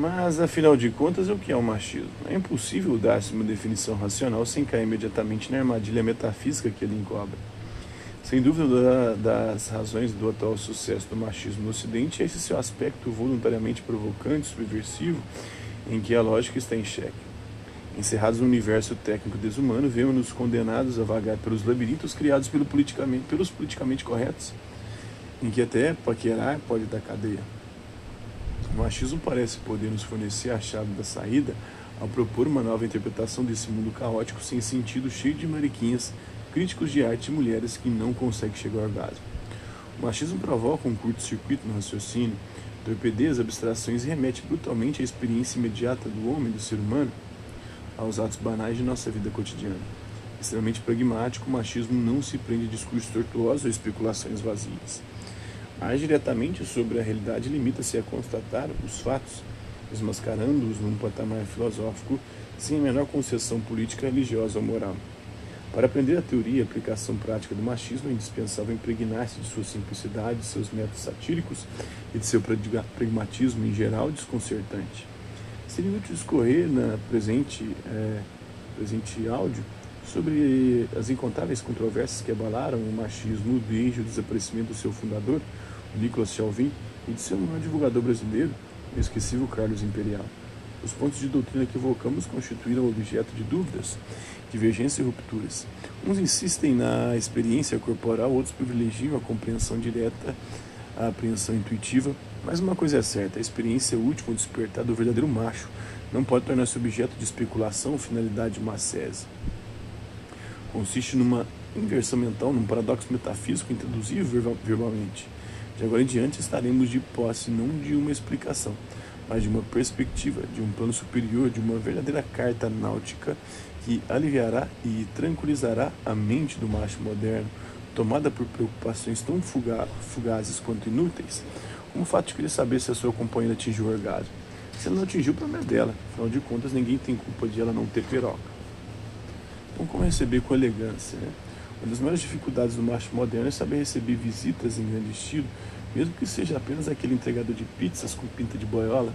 Mas, afinal de contas, o que é o machismo? É impossível dar-se uma definição racional sem cair imediatamente na armadilha metafísica que ele encobre. Sem dúvida, das razões do atual sucesso do machismo no Ocidente é esse seu aspecto voluntariamente provocante, subversivo, em que a lógica está em xeque. Encerrados no universo técnico desumano, vemos-nos condenados a vagar pelos labirintos criados pelo politicamente, pelos politicamente corretos, em que até paquerar pode dar cadeia. O machismo parece poder nos fornecer a chave da saída ao propor uma nova interpretação desse mundo caótico sem sentido, cheio de mariquinhas, críticos de arte e mulheres que não conseguem chegar ao orgasmo. O machismo provoca um curto-circuito no raciocínio, torpedeia as abstrações e remete brutalmente à experiência imediata do homem, do ser humano, aos atos banais de nossa vida cotidiana. Extremamente pragmático, o machismo não se prende a discursos tortuosos ou especulações vazias. Mais diretamente sobre a realidade, limita-se a constatar os fatos, desmascarando-os num patamar filosófico sem a menor concessão política, religiosa ou moral. Para aprender a teoria e a aplicação prática do machismo, é indispensável impregnar-se de sua simplicidade, de seus métodos satíricos e de seu pragmatismo em geral desconcertante. Seria útil discorrer na presente, é, presente áudio sobre as incontáveis controvérsias que abalaram o machismo desde o desaparecimento do seu fundador, Nicolas Chauvin, e de seu maior divulgador brasileiro, o esquecível Carlos Imperial. Os pontos de doutrina que evocamos constituíram objeto de dúvidas, divergências e rupturas. Uns insistem na experiência corporal, outros privilegiam a compreensão direta, a apreensão intuitiva. Mas uma coisa é certa: a experiência última, o despertar do verdadeiro macho, não pode tornar-se objeto de especulação ou finalidade macese. Consiste numa inversão mental, num paradoxo metafísico introduzível verbalmente. De agora em diante estaremos de posse não de uma explicação, mas de uma perspectiva, de um plano superior, de uma verdadeira carta náutica que aliviará e tranquilizará a mente do macho moderno, tomada por preocupações tão fugazes quanto inúteis, como o fato de querer saber se a sua companheira atingiu o orgasmo. Se ela não atingiu, o problema é dela. Afinal de contas, ninguém tem culpa de ela não ter piroca. Como receber com elegância? Né? Uma das maiores dificuldades do macho moderno é saber receber visitas em grande estilo, mesmo que seja apenas aquele entregador de pizzas com pinta de boiola.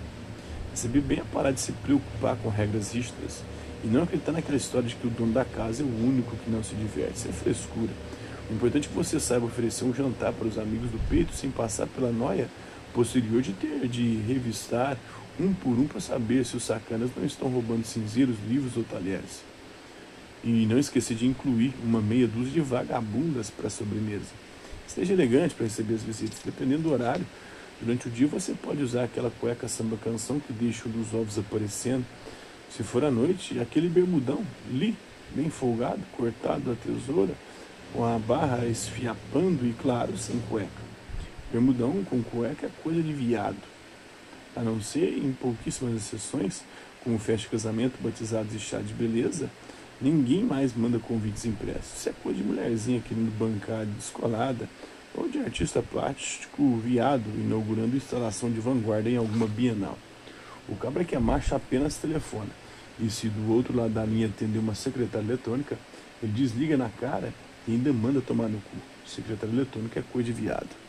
Receber bem a parar de se preocupar com regras rígidas e não acreditar naquela história de que o dono da casa é o único que não se diverte. Isso é frescura. O importante é que você saiba oferecer um jantar para os amigos do peito sem passar pela noia posterior de ter de revistar um por um para saber se os sacanas não estão roubando cinzeiros, livros ou talheres. E não esquecer de incluir uma meia dúzia de vagabundas para a sobremesa. Esteja elegante para receber as visitas, dependendo do horário. Durante o dia você pode usar aquela cueca samba canção que deixa um dos ovos aparecendo. Se for à noite, aquele bermudão, li, bem folgado, cortado a tesoura, com a barra esfiapando e, claro, sem cueca. Bermudão com cueca é coisa de viado. A não ser em pouquíssimas exceções, como festa de casamento, batizados e chá de beleza, Ninguém mais manda convites impressos. Isso é coisa de mulherzinha querendo bancar descolada ou de artista plástico viado inaugurando instalação de vanguarda em alguma bienal. O cabra que é macho apenas telefona. E se do outro lado da linha atender uma secretária eletrônica, ele desliga na cara e ainda manda tomar no cu. Secretária eletrônica é coisa de viado.